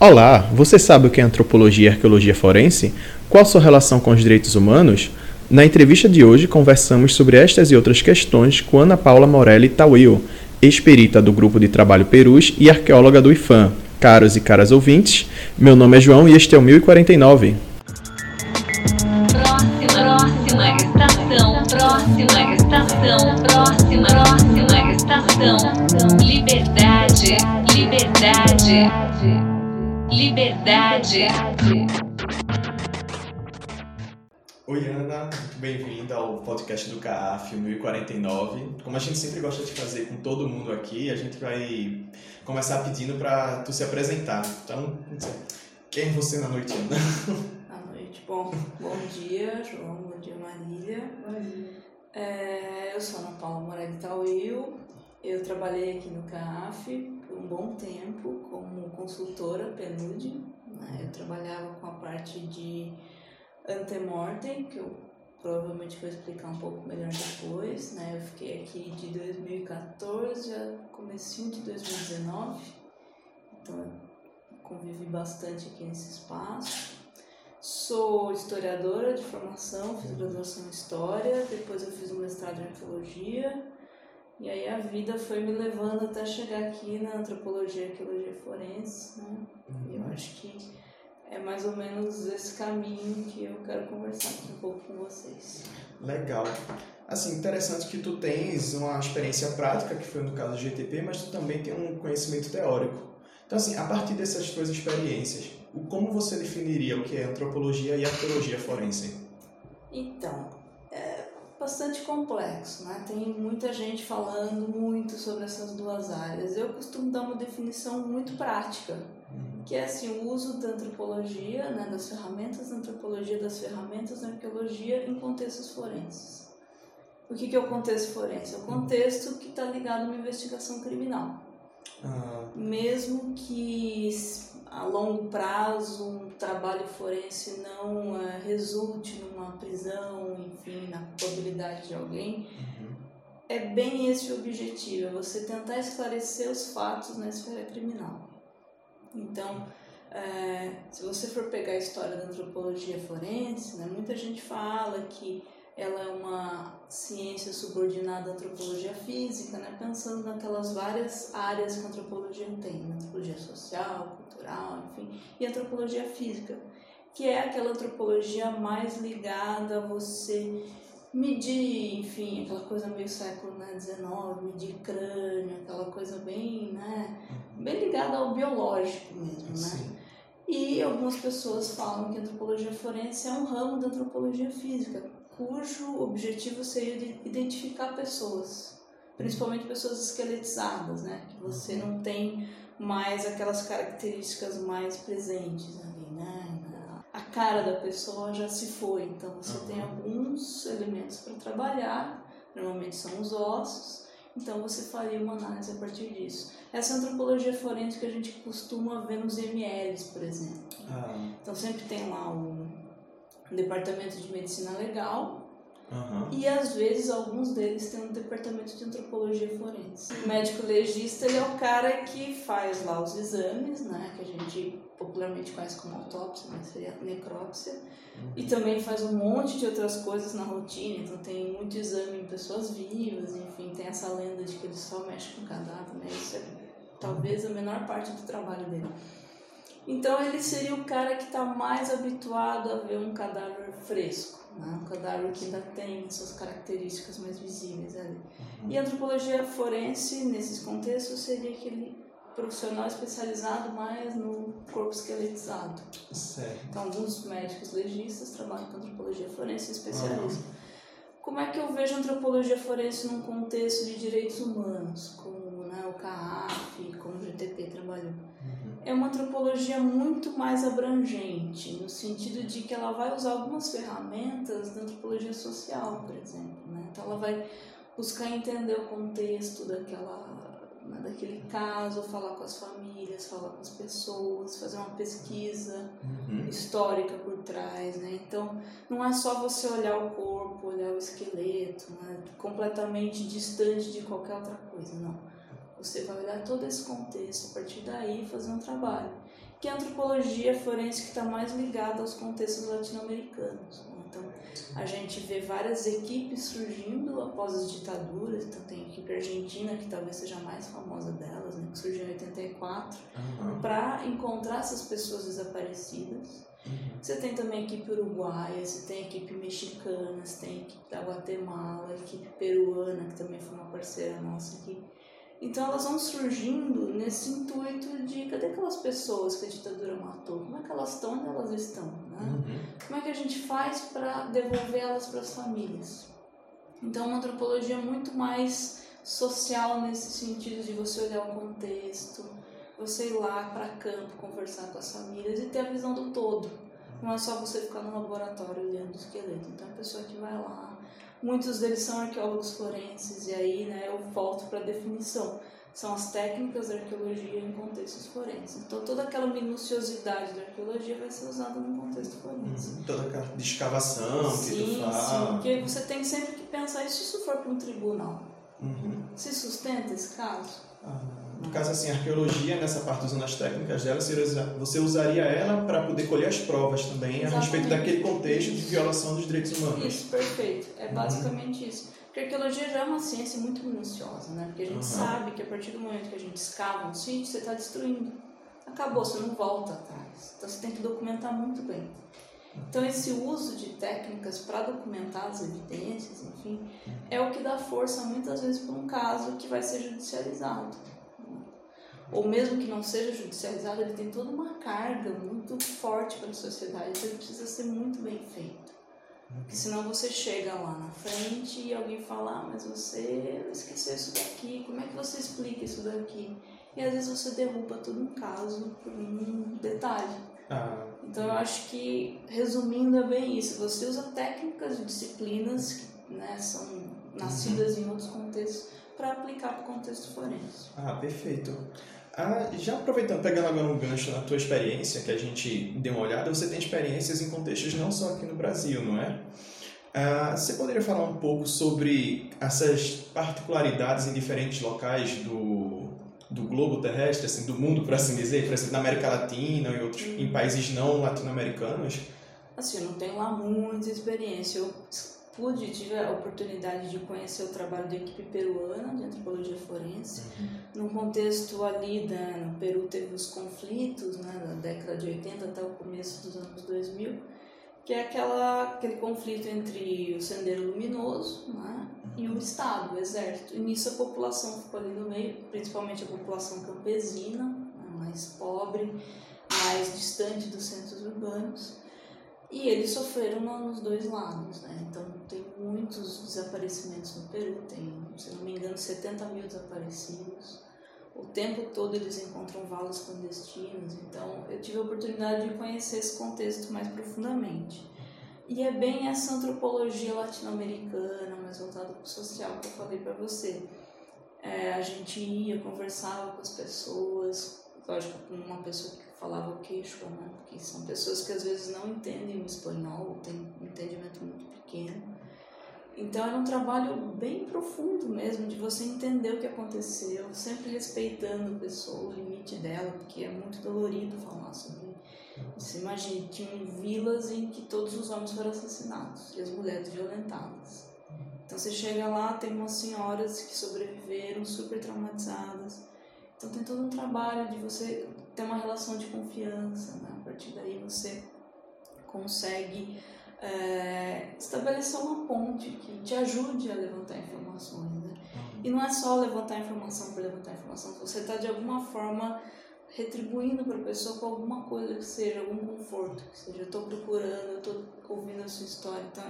Olá, você sabe o que é antropologia e arqueologia forense? Qual sua relação com os direitos humanos? Na entrevista de hoje, conversamos sobre estas e outras questões com Ana Paula Morelli Tawil, ex-perita do Grupo de Trabalho Perus e arqueóloga do IFAM. Caros e caras ouvintes, meu nome é João e este é o 1049. Liberdade. Oi, Ana, muito bem-vinda ao podcast do CAF 1049. Como a gente sempre gosta de fazer com todo mundo aqui, a gente vai começar pedindo para tu se apresentar. Então, quem é você na noite, Ana? À noite. Bom, bom dia, João. Bom dia, Marília. Bom dia. É, eu sou Ana Paula Morelli Tawil. Eu trabalhei aqui no CAF um bom tempo como consultora PNUD. Né? Eu trabalhava com a parte de antemortem, que eu provavelmente vou explicar um pouco melhor depois. Né? Eu fiquei aqui de 2014 a comecinho de 2019. Então, convivi bastante aqui nesse espaço. Sou historiadora de formação, fiz graduação em História, depois eu fiz um mestrado em Arqueologia, e aí a vida foi me levando até chegar aqui na Antropologia e Arqueologia Forense, né? E eu acho que é mais ou menos esse caminho que eu quero conversar aqui um pouco com vocês. Legal. Assim, interessante que tu tens uma experiência prática, que foi no caso do GTP, mas tu também tem um conhecimento teórico. Então, assim, a partir dessas tuas experiências, como você definiria o que é antropologia e arqueologia forense? Então, bastante complexo, né? Tem muita gente falando muito sobre essas duas áreas. Eu costumo dar uma definição muito prática, que é assim, o uso da antropologia, né, das ferramentas da antropologia, das ferramentas da arqueologia em contextos forenses. O que, que é o contexto forense? É o contexto que está ligado a uma investigação criminal. Ah, Mesmo que a longo prazo um trabalho forense não eh, resulte numa prisão, enfim, na culpabilidade de alguém, uhum. é bem esse o objetivo, é você tentar esclarecer os fatos na esfera criminal. Então, eh, se você for pegar a história da antropologia forense, né, muita gente fala que ela é uma ciência subordinada à antropologia física, né, pensando naquelas várias áreas que a antropologia tem, né, antropologia social, cultural, enfim, e antropologia física, que é aquela antropologia mais ligada a você medir, enfim, aquela coisa meio século né, XIX, medir crânio, aquela coisa bem, né, bem ligada ao biológico mesmo, né? Sim. E algumas pessoas falam que a antropologia forense é um ramo da antropologia física, cujo objetivo seria de identificar pessoas, principalmente pessoas esqueletizadas, né? Que você não tem mais aquelas características mais presentes ali, né? A cara da pessoa já se foi, então você tem Aham. alguns elementos para trabalhar, normalmente são os ossos, então você faria uma análise a partir disso. Essa antropologia forense que a gente costuma ver nos MLs, por exemplo. Ah, Então sempre tem lá o departamento de medicina legal aham. e às vezes alguns deles têm um departamento de antropologia forense. O médico legista ele é o cara que faz lá os exames, né, que a gente popularmente conhece como autópsia, mas seria necrópsia, e também faz um monte de outras coisas na rotina. Então tem muito exame em pessoas vivas, enfim, tem essa lenda de que ele só mexe com cadáver, né? Isso é talvez a menor parte do trabalho dele. Então ele seria o cara que está mais habituado a ver um cadáver fresco, né? um cadáver que ainda tem suas características mais visíveis ali. E a antropologia forense, nesses contextos, seria aquele profissional especializado mais no corpo esqueletizado. Certo. Então, alguns médicos legistas trabalham com antropologia forense e especialistas. Como é que eu vejo a antropologia forense num contexto de direitos humanos, como né, o CAF, como o GTP trabalhou? É uma antropologia muito mais abrangente, no sentido de que ela vai usar algumas ferramentas da antropologia social, por exemplo. Né? Então, ela vai buscar entender o contexto daquela, né, daquele caso, falar com as famílias, falar com as pessoas, fazer uma pesquisa Uhum. histórica por trás, né? Então, não é só você olhar o corpo, olhar o esqueleto, né? completamente distante de qualquer outra coisa, não. Você vai olhar todo esse contexto, a partir daí fazer um trabalho. que a antropologia forense que está mais ligada aos contextos latino-americanos. Né? Então, a gente vê várias equipes surgindo após as ditaduras. Então, tem a equipe argentina, que talvez seja a mais famosa delas, né? que surgiu em 84, Uhum. para encontrar essas pessoas desaparecidas. Uhum. Você tem também a equipe uruguaia, você tem a equipe mexicana, você tem a equipe da Guatemala, a equipe peruana, que também foi uma parceira nossa aqui. Então elas vão surgindo nesse intuito de cadê aquelas pessoas que a ditadura matou? Como é que elas estão? Onde elas estão? Né? Uhum. Como é que a gente faz para devolver elas para as famílias? Então, uma antropologia muito mais social nesse sentido de você olhar o contexto, você ir lá para campo, conversar com as famílias e ter a visão do todo. Não é só você ficar no laboratório olhando o esqueleto. Então, a pessoa que vai lá, muitos deles são arqueólogos forenses, e aí né, eu volto para a definição. São as técnicas da arqueologia em contextos forenses. Então, toda aquela minuciosidade da arqueologia vai ser usada no contexto forense. Uhum. Toda aquela de escavação que Sim, tu sim, fala. porque você tem sempre que pensar, e se isso for para um tribunal? Uhum. Se sustenta esse caso? Ah, No caso, assim, a arqueologia, nessa parte usando as técnicas dela, você usa- você usaria ela para poder colher as provas também a respeito Exatamente. daquele contexto de violação dos direitos humanos. Isso, perfeito. É basicamente isso. Porque a arqueologia já é uma ciência muito minuciosa, né? Porque a gente Uhum. sabe que a partir do momento que a gente escava um sítio, você está destruindo. Acabou, você não volta atrás. Então você tem que documentar muito bem. Então esse uso de técnicas para documentar as evidências, enfim, é o que dá força muitas vezes para um caso que vai ser judicializado. Ou mesmo que não seja judicializado, ele tem toda uma carga muito forte para a sociedade, então ele precisa ser muito bem feito. Porque senão você chega lá na frente e alguém fala, ah, mas você esqueceu isso daqui, como é que você explica isso daqui? E às vezes você derruba todo um caso por um detalhe. Ah, Então eu acho que, resumindo, é bem isso. Você usa técnicas e disciplinas que né, são nascidas em outros contextos para aplicar para o contexto forense. ah, perfeito. Ah, já aproveitando, pegando agora um gancho na tua experiência, que a gente deu uma olhada, você tem experiências em contextos não só aqui no Brasil, não é? Ah, você poderia falar um pouco sobre essas particularidades em diferentes locais do, do globo terrestre, assim, do mundo, por assim dizer, por exemplo, na América Latina e outros, em países não latino-americanos? Assim, eu não tenho lá muita experiência. Eu pude, tive a oportunidade de conhecer o trabalho da equipe peruana de antropologia forense. No contexto ali, da, no Peru teve os conflitos, né, da década de 80 até o começo dos anos 2000, que é aquela, aquele conflito entre o Sendeiro Luminoso né, e o Estado, o Exército. E nisso a população ficou ali no meio, principalmente a população campesina, né, mais pobre, mais distante dos centros urbanos. E eles sofreram no- nos dois lados, né? Então tem muitos desaparecimentos no Peru, tem, se não me engano, 70 mil desaparecidos. O tempo todo eles encontram valas clandestinas, então eu tive a oportunidade de conhecer esse contexto mais profundamente. E é bem essa antropologia latino-americana, mais voltada para o social que eu falei para você. É, a gente ia, conversava com as pessoas, lógico, com uma pessoa que falava queixo, né? Porque são pessoas que às vezes não entendem o espanhol, têm um entendimento muito pequeno. Então era um trabalho bem profundo mesmo, de você entender o que aconteceu, sempre respeitando a pessoa, o limite dela, porque é muito dolorido falar sobre. Você imagina, tinham vilas em que todos os homens foram assassinados e as mulheres violentadas. Então você chega lá, tem umas senhoras que sobreviveram, super traumatizadas. Então tem todo um trabalho de você ter uma relação de confiança, né? A partir daí você consegue é, estabelecer uma ponte que te ajude a levantar informações, né? E não é só levantar informação por levantar informação, você está de alguma forma retribuindo para a pessoa com alguma coisa que seja, algum conforto, que seja, eu estou procurando, eu estou ouvindo a sua história, então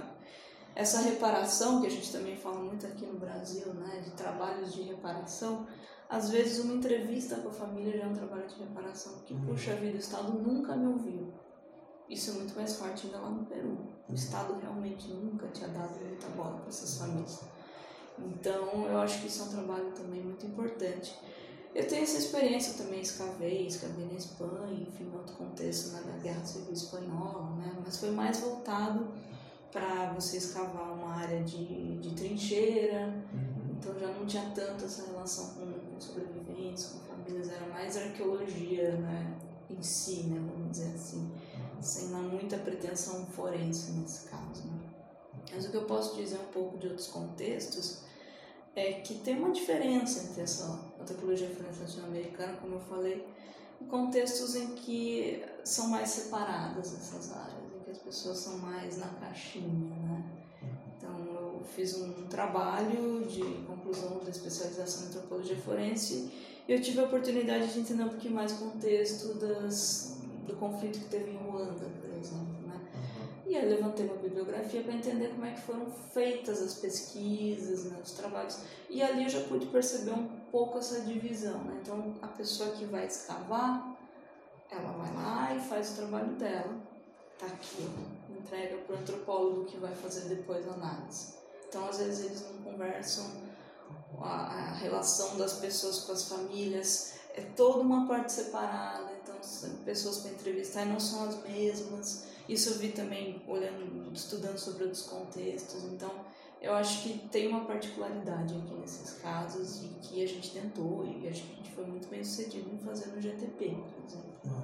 essa reparação que a gente também fala muito aqui no Brasil, né, de trabalhos de reparação, às vezes uma entrevista com a família já é um trabalho de reparação, porque, puxa vida, o Estado nunca me ouviu. Isso é muito mais forte ainda lá no Peru. O Estado realmente nunca tinha dado muita bola para essas famílias. Então, eu acho que isso é um trabalho também muito importante. Eu tenho essa experiência também, escavei, escavei na Espanha, enfim, em outro contexto, da Guerra Civil Espanhola, né, mas foi mais voltado para você escavar uma área de, de trincheira, então já não tinha tanto essa relação com sobreviventes, com famílias, era mais arqueologia, né, em si, né, vamos dizer assim, sem uma muita pretensão forense nesse caso. Né? Mas o que eu posso dizer um pouco de outros contextos é que tem uma diferença entre essa antropologia forense latino-americana, como eu falei, em contextos em que são mais separadas essas áreas, em que as pessoas são mais na caixinha, né? Fiz um trabalho de conclusão da especialização em antropologia forense e eu tive a oportunidade de entender um pouquinho mais o contexto das, do conflito que teve em Ruanda, por exemplo, né? E aí levantei uma bibliografia para entender como é que foram feitas as pesquisas, né, os trabalhos. E ali eu já pude perceber um pouco essa divisão. Né? Então, a pessoa que vai escavar, ela vai lá e faz o trabalho dela. Tá aqui, entrega para o antropólogo que vai fazer depois a análise. Então, às vezes, eles não conversam a, a relação das pessoas com as famílias, é toda uma parte separada. Então, pessoas para entrevistar não são as mesmas isso eu vi também olhando, estudando sobre outros contextos. Então, eu acho que tem uma particularidade aqui nesses casos e que a gente tentou e acho que a gente foi muito bem sucedido em fazer no GTP, por exemplo. Ah,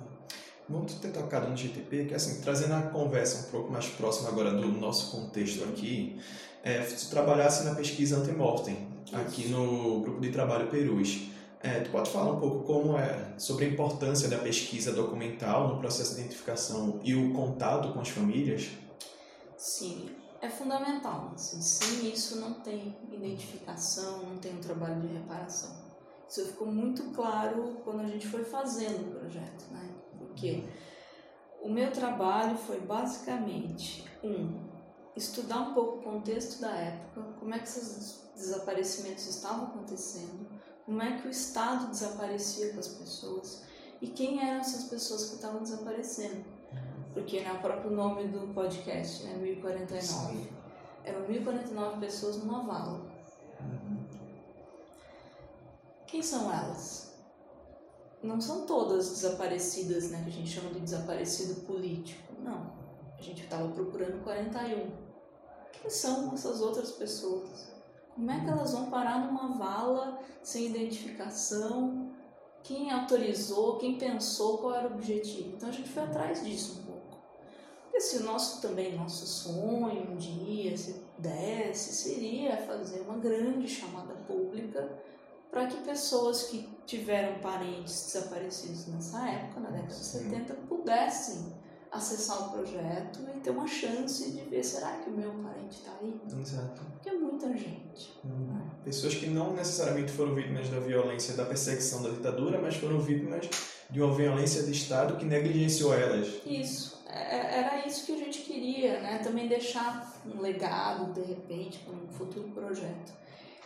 vamos ter tocado no GTP, que assim, trazendo a conversa um pouco mais próxima agora do nosso contexto aqui, é, se trabalhasse na pesquisa antemortem, aqui no grupo de trabalho Perus. É, tu pode falar um pouco como é sobre a importância da pesquisa documental no processo de identificação e o contato com as famílias? Sim, é fundamental. Assim, sem isso não tem identificação, não tem um trabalho de reparação. Isso ficou muito claro quando a gente foi fazendo o projeto, né? Porque o meu trabalho foi basicamente um estudar um pouco o contexto da época, como é que esses desaparecimentos estavam acontecendo, como é que o Estado desaparecia com as pessoas e quem eram essas pessoas que estavam desaparecendo. Porque é o próprio nome do podcast, né, 1049. Sim. Eram 1049 pessoas numa vala. Quem são elas? Não são todas desaparecidas, né, que a gente chama de desaparecido político. Não. A gente estava procurando 41. Quem são essas outras pessoas? Como é que elas vão parar numa vala sem identificação? Quem autorizou? Quem pensou? Qual era o objetivo? Então a gente foi atrás disso um pouco. Porque se o nosso também, nosso sonho um dia, se pudesse, seria fazer uma grande chamada pública para que pessoas que tiveram parentes desaparecidos nessa época, na década de 70, pudessem acessar o projeto e ter uma chance de ver será que o meu parente está aí? Exato. Porque é muita gente. Hum. Né? Pessoas que não necessariamente foram vítimas da violência da perseguição da ditadura, mas foram vítimas de uma violência de Estado que negligenciou elas. Isso. É, é, era isso que a gente queria, né? Também deixar um legado, de repente, para um futuro projeto.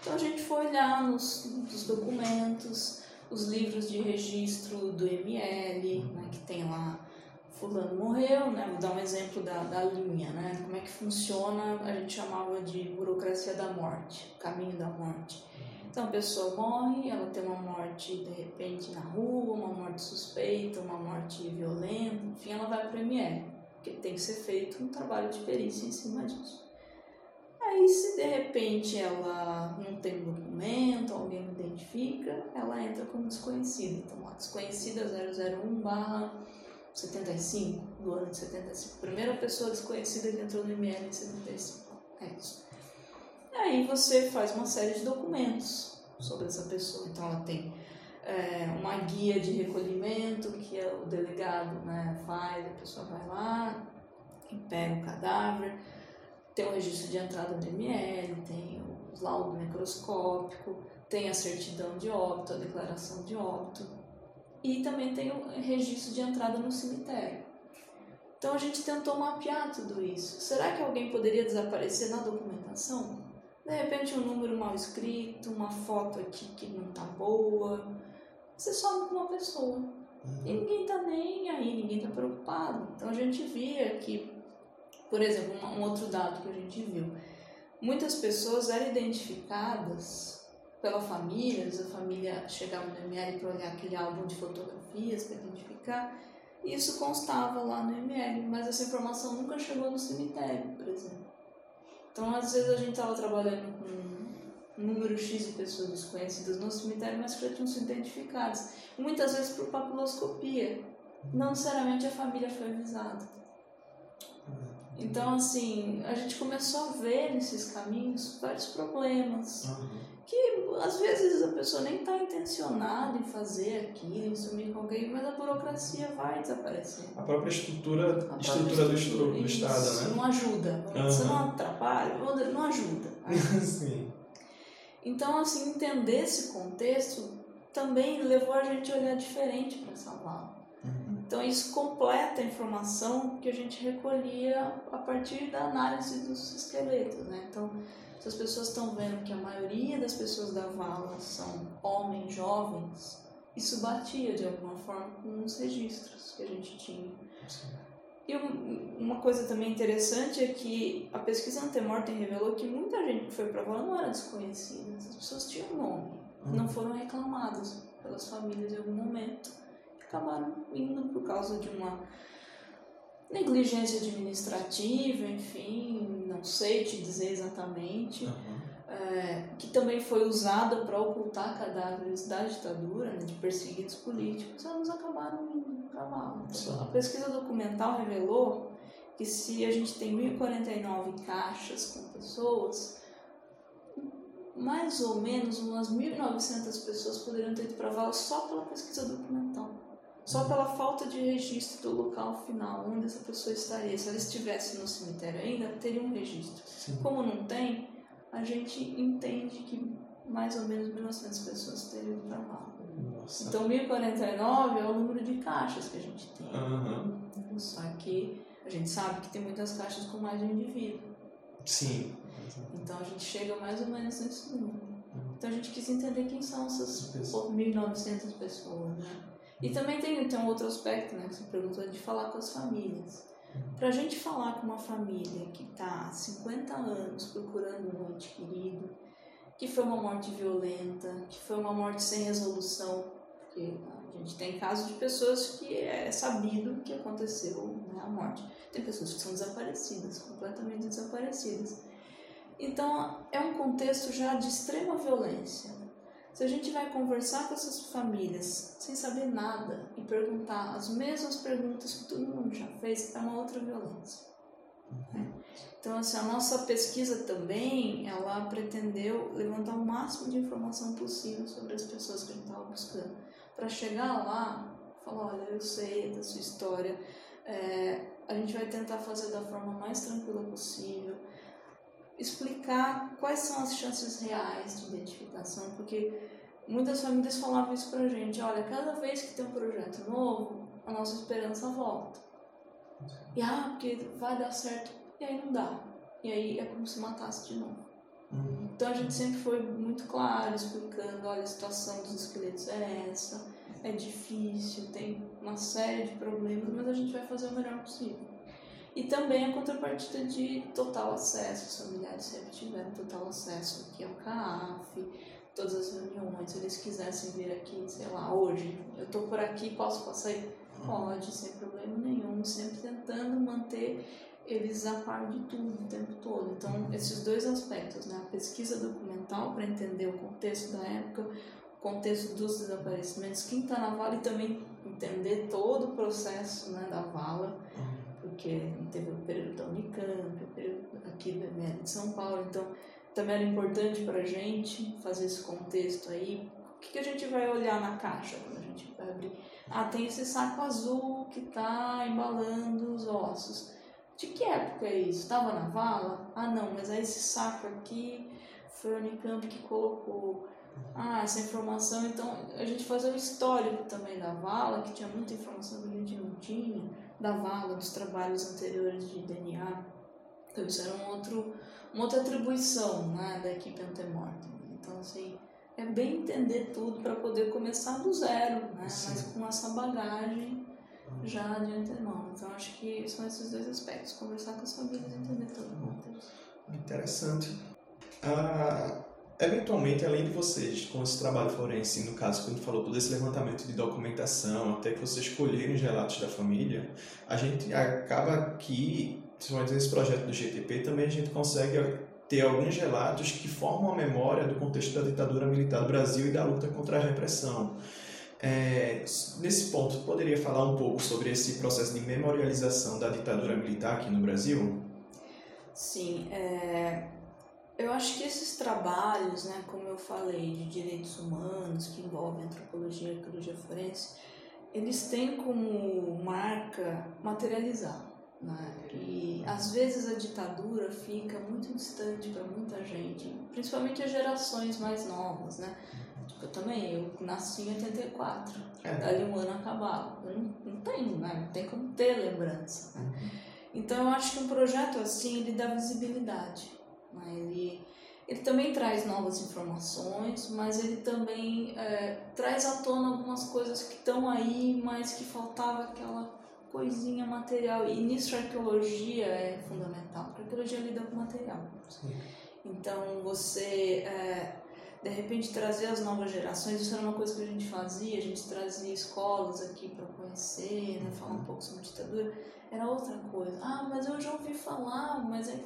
Então a gente foi olhar nos, nos documentos, os livros de registro do ML, né, que tem lá fulano morreu, né? Vou dar um exemplo da, da linha, né? Como é que funciona, a gente chamava de burocracia da morte, caminho da morte. Então a pessoa morre, ela tem uma morte de repente na rua, uma morte suspeita, uma morte violenta, enfim, ela vai para o ML, porque tem que ser feito um trabalho de perícia em cima disso. Aí, se de repente ela não tem um documento, alguém não identifica, ela entra como desconhecida. Então, a desconhecida 001 barra 75, do ano de 75. Primeira pessoa desconhecida que entrou no ML em 75. É isso. Aí você faz uma série de documentos sobre essa pessoa. Então ela tem é, uma guia de recolhimento que é o delegado né, faz, a pessoa vai lá pega o cadáver, tem o registro de entrada do ML, tem o laudo necroscópico, tem a certidão de óbito, a declaração de óbito, e também tem o registro de entrada no cemitério. Então a gente tentou mapear tudo isso. Será que alguém poderia desaparecer na documentação? De repente um número mal escrito, uma foto aqui que não tá boa. Você some com uma pessoa. Uhum. E ninguém tá nem aí, ninguém tá preocupado. Então a gente via que, por exemplo, um outro dado que a gente viu. Muitas pessoas eram identificadas pela família, a família chegava no ML para olhar aquele álbum de fotografias para identificar, e isso constava lá no ML, mas essa informação nunca chegou no cemitério, por exemplo. Então, às vezes a gente estava trabalhando com um número X de pessoas desconhecidas no cemitério, mas que já tinham sido identificadas. muitas vezes por papiloscopia. não necessariamente a família foi avisada. Então, assim, a gente começou a ver nesses caminhos vários problemas. Uhum. Que às vezes a pessoa nem está intencionada em fazer aquilo, em sumir com alguém, mas a burocracia vai desaparecer. A própria estrutura, A própria estrutura do, estru- do isso, Estado, né? Não ajuda. Você Aham. não atrapalha, não ajuda. Sim. Então, assim, entender esse contexto também levou a gente a olhar diferente para essa vala. Uhum. Então, isso completa a informação que a gente recolhia a partir da análise dos esqueletos, né? Então, se as pessoas estão vendo que a maioria das pessoas da vala são homens jovens, isso batia de alguma forma com os registros que a gente tinha. E um- uma coisa também interessante é que a pesquisa antemortem revelou que muita gente que foi para a vala não era desconhecida. As pessoas tinham nome, não foram reclamadas pelas famílias em algum momento. Acabaram indo por causa de uma negligência administrativa, enfim, não sei te dizer exatamente, Uhum. é, que também foi usada para ocultar cadáveres da ditadura, né, de perseguidos políticos, elas acabaram lá. Sim. A pesquisa documental revelou que se a gente tem 1049 caixas com pessoas, mais ou menos umas 1.900 pessoas poderiam ter ido para vala só pela pesquisa documental. Só pela falta de registro do local final, onde essa pessoa estaria. Se ela estivesse no cemitério ainda, teria um registro. Sim. Como não tem, a gente entende que mais ou menos 1.900 pessoas teriam ido para vala. Nossa. Então, 1049 é o número de caixas que a gente tem. Aham. Só que a gente sabe que tem muitas caixas com mais de um indivíduo. Sim. Então a gente chega mais ou menos nesse número. Então a gente quis entender quem são essas Pessoas. 1.900 pessoas, né? E também tem, tem um outro aspecto, né, que você perguntou, de falar com as famílias. Pra gente falar com uma família que tá há 50 anos procurando um ente querido, que foi uma morte violenta, que foi uma morte sem resolução, porque a gente tem casos de pessoas que é sabido que aconteceu né, a morte. Tem pessoas que são desaparecidas, completamente desaparecidas. Então, é um contexto já de extrema violência. Se a gente vai conversar com essas famílias sem saber nada e perguntar as mesmas perguntas que todo mundo já fez, é uma outra violência. né? Então, assim, a nossa pesquisa também, ela pretendeu levantar o máximo de informação possível sobre as pessoas que a gente estava buscando. Para chegar lá, falar, olha, eu sei da sua história, é, a gente vai tentar fazer da forma mais tranquila possível, explicar quais são as chances reais de identificação, porque muitas famílias falavam isso pra gente, olha, cada vez que tem um projeto novo, a nossa esperança volta. E ah, porque vai dar certo, e aí não dá. E aí é como se matasse de novo. Uhum. Então a gente sempre foi muito claro, explicando, olha, a situação dos esqueletos é essa, é difícil, tem uma série de problemas, mas a gente vai fazer o melhor possível. E também a contrapartida de total acesso, os familiares sempre tiveram total acesso aqui ao CAF, todas as reuniões, se eles quisessem vir aqui, sei lá, hoje, eu tô por aqui, posso passar aí? Pode, sem problema nenhum, sempre tentando manter eles a par de tudo o tempo todo. Então, esses dois aspectos, né? A pesquisa documental para entender o contexto da época, o contexto dos desaparecimentos, quem está na vala e também entender todo o processo né, da vala, porque teve o período da Unicamp, o período aqui da ML de São Paulo, então também era importante para a gente fazer esse contexto aí. O que, que a gente vai olhar na caixa quando a gente vai abrir? Ah, tem esse saco azul que está embalando os ossos. De que época é isso? Estava na vala? Ah, não, mas é esse saco aqui foi a Unicamp que colocou. Ah, essa informação. Então, a gente fazia o histórico também da vala, que tinha muita informação que a gente não tinha, da vala, dos trabalhos anteriores de DNA. Então, isso era um outro, uma outra atribuição né, da equipe antemortem. Então, assim, é bem entender tudo para poder começar do zero, né? Sim. Mas com essa bagagem já de antemão. Então, acho que são esses dois aspectos: conversar com as famílias e entender todo. Interessante. Ah, eventualmente, além de vocês, com esse trabalho forense, no caso, quando falou todo esse levantamento de documentação, até que vocês escolherem os relatos da família, a gente acaba que, principalmente nesse projeto do GTP, também a gente consegue ter alguns relatos que formam a memória do contexto da ditadura militar do Brasil e da luta contra a repressão. É, nesse ponto, poderia falar um pouco sobre esse processo de memorialização da ditadura militar aqui no Brasil? Sim, é, eu acho que esses trabalhos, né, como eu falei, de direitos humanos, que envolvem antropologia e arqueologia forense, eles têm como marca materializar. Né? E às vezes a ditadura fica muito distante para muita gente, principalmente as gerações mais novas. Né? Tipo, eu também, eu nasci em 84, é. dali um ano acabava. Eu não, não tenho, né? não tem como ter lembrança. Né? Uhum. Então eu acho que um projeto assim ele dá visibilidade né? Ele, ele também traz novas informações, mas ele também é, traz à tona algumas coisas que estão aí, mas que faltava aquela coisinha material. E nisso a arqueologia é fundamental, porque a arqueologia lida com material. Sim. Então você, é, de repente, trazer as novas gerações, isso era uma coisa que a gente fazia, a gente trazia escolas aqui para conhecer, né, falar um pouco sobre ditadura, era outra coisa. Ah, mas eu já ouvi falar, mas é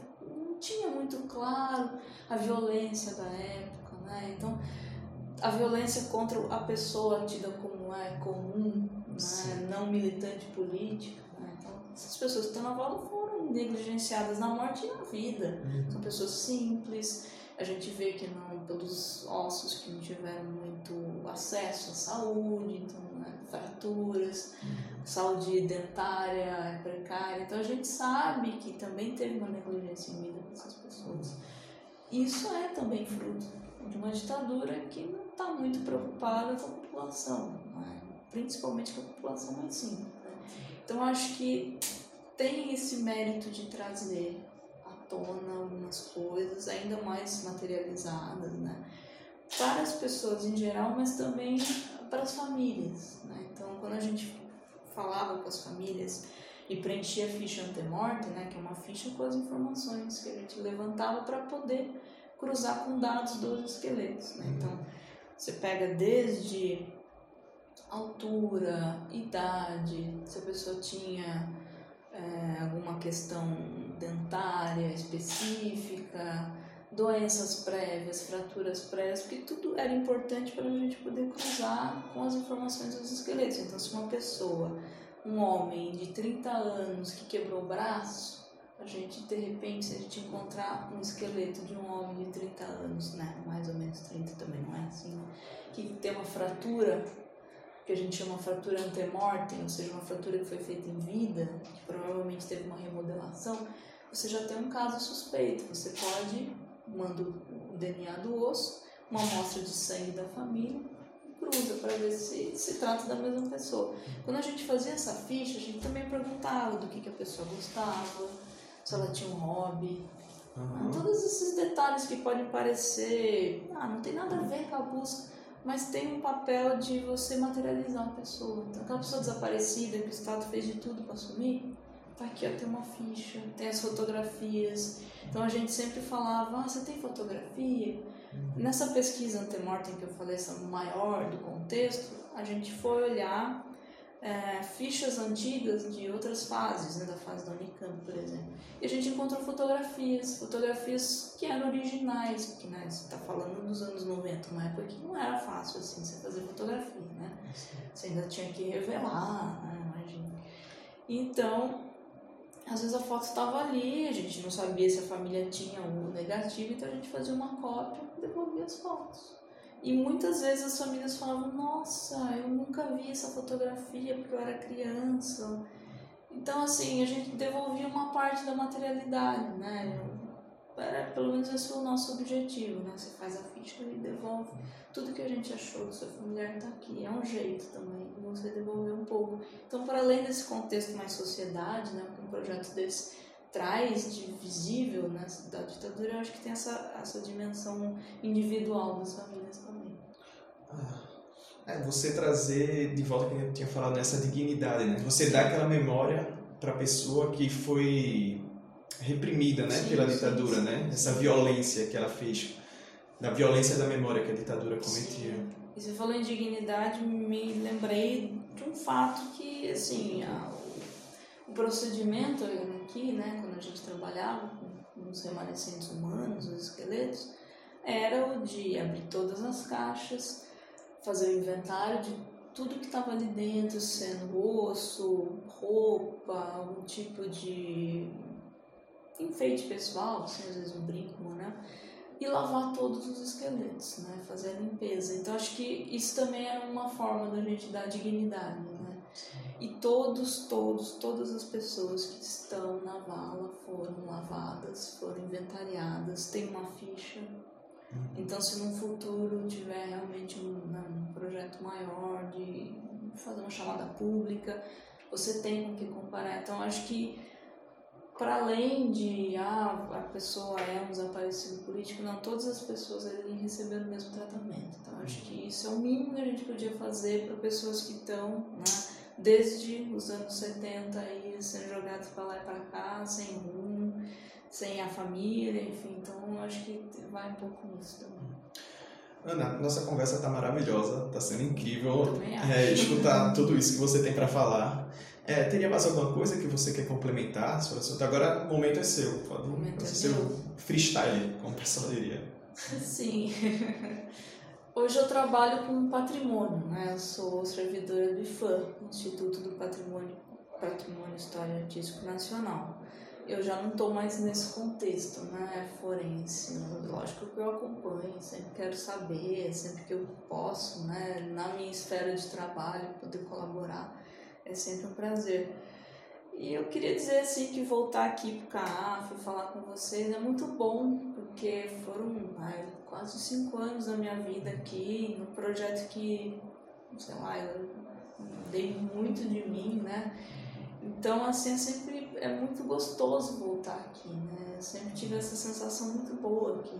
tinha muito claro a violência da época, né? Então, a violência contra a pessoa tida como é comum, né? não militante política. Né? Então, essas pessoas que estão na vala foram negligenciadas na morte e na vida. Uhum. São pessoas simples. A gente vê que não pelos ossos que não tiveram muito acesso à saúde, então né? fraturas. Uhum saúde dentária é precária. Então a gente sabe que também teve uma negligência em vida dessas pessoas. Isso é também fruto de uma ditadura que não está muito preocupada com a população, é? principalmente com a população mais simples. Né? Então acho que tem esse mérito de trazer tona algumas coisas ainda mais materializadas, né? para as pessoas em geral, mas também para as famílias. Né? Então, quando a gente falava com as famílias e preenchia a ficha antemorte, né, que é uma ficha com as informações que a gente levantava para poder cruzar com dados dos esqueletos. Né? Então, você pega desde altura, idade, se a pessoa tinha é, alguma questão dentária específica, doenças prévias, fraturas prévias, porque tudo era importante para a gente poder cruzar com as informações dos esqueletos. Então, se uma pessoa, um homem de 30 anos que quebrou o braço, a gente, de repente, se a gente encontrar um esqueleto de um homem de 30 anos, né, mais ou menos 30 também, não é assim, que tem uma fratura, que a gente chama fratura antemortem, ou seja, uma fratura que foi feita em vida, que provavelmente teve uma remodelação, você já tem um caso suspeito. Você pode manda o DNA do osso, uma amostra de sangue da família e cruza para ver se se trata da mesma pessoa. Quando a gente fazia essa ficha, a gente também perguntava do que, que a pessoa gostava, se ela tinha um hobby. Uhum. Todos esses detalhes que podem parecer, ah, não tem nada a ver com a busca, mas tem um papel de você materializar a pessoa. Então, aquela pessoa desaparecida que o Estado fez de tudo para sumir, tá aqui, ó, tem uma ficha, tem as fotografias. Então a gente sempre falava, ah, você tem fotografia? Nessa pesquisa antemortem que eu falei, essa maior do contexto, a gente foi olhar é, fichas antigas de outras fases, né, da fase da Unicamp, por exemplo. E a gente encontrou fotografias, fotografias que eram originais, porque né, você está falando dos anos 90, uma época que não era fácil assim você fazer fotografia, né? Você ainda tinha que revelar, né, imagina. Então, às vezes a foto estava ali, a gente não sabia se a família tinha o negativo, então a gente fazia uma cópia e devolvia as fotos. E muitas vezes as famílias falavam: Nossa, eu nunca vi essa fotografia porque eu era criança. Então, assim, a gente devolvia uma parte da materialidade, né? Era, pelo menos esse foi o nosso objetivo, né? Você faz a ficha e devolve tudo que a gente achou que seu familiar está aqui. É um jeito também de você devolver um pouco. Então, para além desse contexto mais sociedade, né? Um projeto desse traz de visível né, da ditadura, eu acho que tem essa, essa dimensão individual das famílias também. Ah, é, você trazer de volta que eu tinha falado nessa dignidade, né? Você dá aquela memória para a pessoa que foi reprimida, né, sim, pela ditadura, sim, sim. né? Essa violência que ela fez, da violência da memória que a ditadura cometia. E você falou em dignidade, me lembrei de um fato que, assim, a, o procedimento aqui, né, quando a gente trabalhava com os remanescentes humanos, os esqueletos, era o de abrir todas as caixas, fazer o inventário de tudo que estava ali dentro, sendo osso, roupa, algum tipo de enfeite pessoal, assim, às vezes um brinco, né? E lavar todos os esqueletos, né? Fazer a limpeza. Então acho que isso também é uma forma da gente dar dignidade, né? E todos, todos, todas as pessoas que estão na vala foram lavadas, foram inventariadas, tem uma ficha. Então, se no futuro tiver realmente um, né, um projeto maior de fazer uma chamada pública, você tem com que comparar. Então, acho que para além de ah, a pessoa é um desaparecido político, não, todas as pessoas ali receberam o mesmo tratamento. Então, acho que isso é o mínimo que a gente podia fazer para pessoas que estão, né, desde os anos 70 aí, sendo jogadas para lá e para cá, sem rumo, sem a família, enfim. Então, acho que vai um pouco nisso também. Ana, nossa conversa está maravilhosa, está sendo incrível é, escutar tudo isso que você tem para falar. É, teria mais alguma coisa que você quer complementar? sobre o assunto? Agora o momento é seu, pode O momento é seu freestyle, como o pessoal diria. Sim. Hoje eu trabalho com patrimônio, né? Eu sou servidora do IFAM, Instituto do Patrimônio, Patrimônio História Artístico Nacional. Eu já não estou mais nesse contexto, né? Forense. Lógico que eu acompanho, sempre quero saber, sempre que eu posso, né? Na minha esfera de trabalho, poder colaborar é sempre um prazer. E eu queria dizer assim que voltar aqui pro CAF, falar com vocês é muito bom, porque foram quase cinco anos da minha vida aqui, num projeto que, sei lá, eu dei muito de mim, né? Então, assim, é sempre é muito gostoso voltar aqui, né? Eu sempre tive essa sensação muito boa aqui.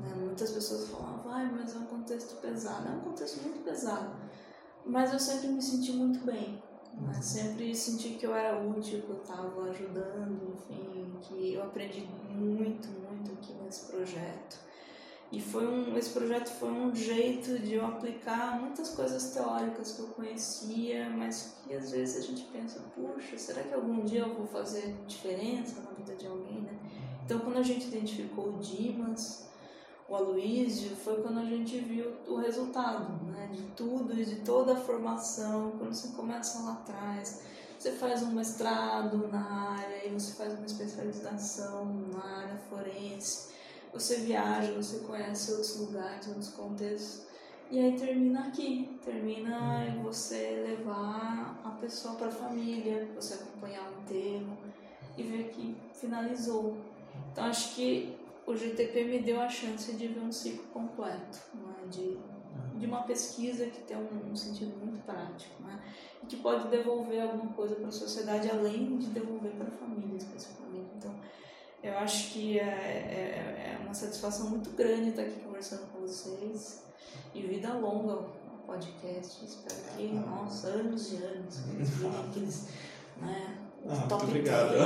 Né? Muitas pessoas falavam, ai, mas é um contexto pesado. É um contexto muito pesado. Mas eu sempre me senti muito bem. Né? Sempre senti que eu era útil, que eu estava ajudando, enfim, que eu aprendi muito, muito aqui nesse projeto. E foi um, esse projeto foi um jeito de eu aplicar muitas coisas teóricas que eu conhecia, mas que às vezes a gente pensa, puxa, será que algum dia eu vou fazer diferença na vida de alguém, né? Então, quando a gente identificou o Dimas, o Aloysio, foi quando a gente viu o resultado, né? De tudo e de toda a formação, quando você começa lá atrás, você faz um mestrado na área, e você faz uma especialização na área forense, você viaja, você conhece outros lugares, outros contextos, e aí termina aqui, termina em você levar a pessoa para a família, você acompanhar o enterro e ver que finalizou. Então acho que o GTP me deu a chance de ver um ciclo completo, né? de, de uma pesquisa que tem um, um sentido muito prático, né? e que pode devolver alguma coisa para a sociedade, além de devolver para a família especificamente. Então, eu acho que é, é, é uma satisfação muito grande estar aqui conversando com vocês. E vida longa ao podcast. Espero que, nossa, anos e anos. que eles virem né, Ah, muito top obrigado. 10.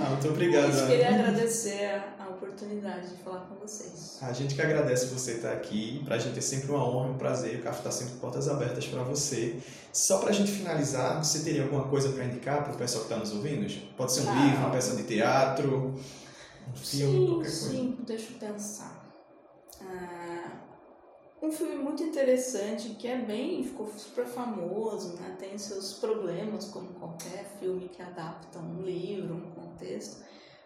ah, muito obrigado. Mas Ana. queria agradecer a, a oportunidade de falar com vocês. A gente que agradece você estar aqui. Pra gente é sempre uma honra, um prazer. O CAF está sempre portas abertas para você. Só pra gente finalizar, você teria alguma coisa para indicar para o pessoal que está nos ouvindo? Pode ser um Ah. livro, uma peça de teatro, um filme, Sim, qualquer coisa. sim, deixa eu pensar. Ah, um filme muito interessante que é bem, ficou super famoso, né? tem seus problemas, como qualquer filme que adapta um livro, um contexto,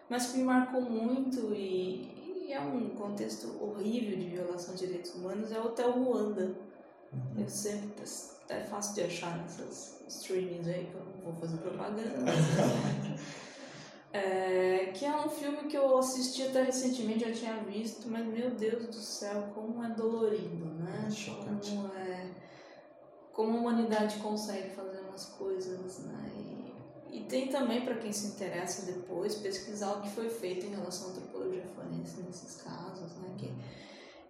mas que me marcou muito e, e é um contexto horrível de violação de direitos humanos, é o Hotel Ruanda. Uhum. Eu sempre, é fácil de achar nessas streamings aí, que eu vou fazer propaganda. é, que é um filme que eu assisti até recentemente, já tinha visto, mas meu Deus do céu, como é dolorido, né? É chocante. Como é. Como a humanidade consegue fazer umas coisas, né? E, e tem também, para quem se interessa depois, pesquisar o que foi feito em relação à antropologia forense nesses casos, né? Que,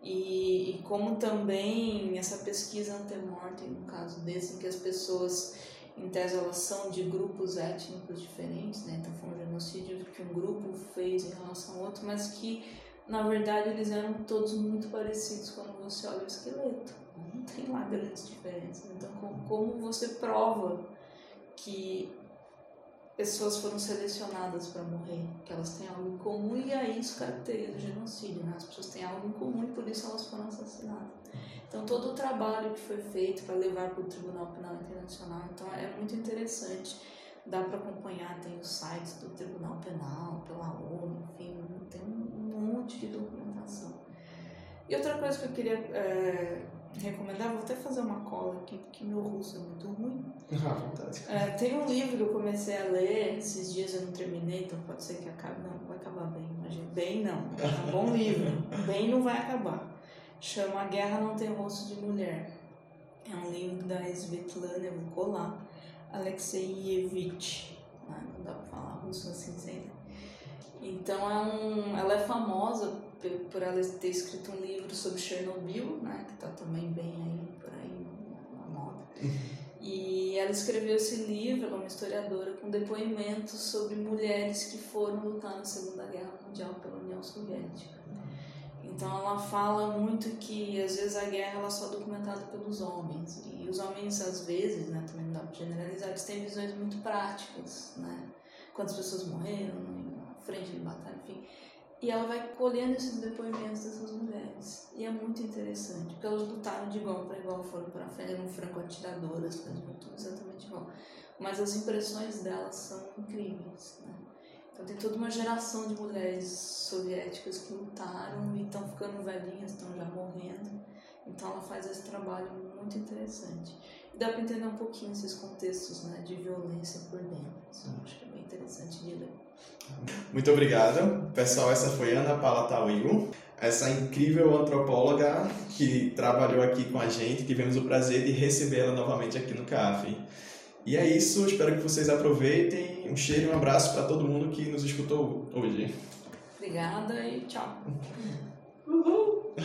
e, e como também essa pesquisa antemortem, no caso desse, em que as pessoas em são de grupos étnicos diferentes, né? Então foi um genocídio que um grupo fez em relação ao outro, mas que na verdade eles eram todos muito parecidos quando você olha o esqueleto. Não tem lá grandes diferenças. Então como você prova que pessoas foram selecionadas para morrer, que elas têm algo em comum e aí isso caracteriza o genocídio, né? As pessoas têm algo em comum e por isso elas foram assassinadas. Então todo o trabalho que foi feito para levar para o Tribunal Penal Internacional, então é muito interessante. Dá para acompanhar, tem os sites do Tribunal Penal, pela ONU, enfim, tem um monte de documentação. E outra coisa que eu queria é, recomendar, vou até fazer uma cola aqui, porque meu russo é muito ruim. Vontade. É, tem um livro que eu comecei a ler, esses dias eu não terminei, então pode ser que acabe. Não, não vai acabar bem, imagina. Bem não, é um bom livro. Bem não vai acabar. Chama A Guerra Não Tem Rosto de Mulher. É um livro da Svetlana, eu vou colar, Alexeyevich. Ah, não dá pra falar russo assim sem. Então é um, ela é famosa por ela ter escrito um livro sobre Chernobyl, né, que está também bem aí por aí na moda. E ela escreveu esse livro, ela é uma historiadora, com depoimentos sobre mulheres que foram lutar na Segunda Guerra Mundial pela União Soviética. Então ela fala muito que às vezes a guerra ela é só documentada pelos homens e os homens às vezes, né, também não dá para generalizar, eles têm visões muito práticas, né? Quantas pessoas morreram frente de batalha, enfim. E ela vai colhendo esses depoimentos dessas mulheres. E é muito interessante, porque elas lutaram de igual para igual, foram para frente, eram franco-atiradoras, faziam tudo exatamente igual. Mas as impressões delas são incríveis, né? Então tem toda uma geração de mulheres soviéticas que lutaram e estão ficando velhinhas, estão já morrendo. Então ela faz esse trabalho muito interessante. E dá para entender um pouquinho esses contextos né, de violência por dentro. Isso eu acho que é bem interessante de ler. Muito obrigado. Pessoal, essa foi Ana Paula Tawil, essa incrível antropóloga que trabalhou aqui com a gente. Tivemos o prazer de recebê-la novamente aqui no CAF. E é isso, espero que vocês aproveitem. Um cheiro e um abraço para todo mundo que nos escutou hoje. Obrigada e tchau. Uhul!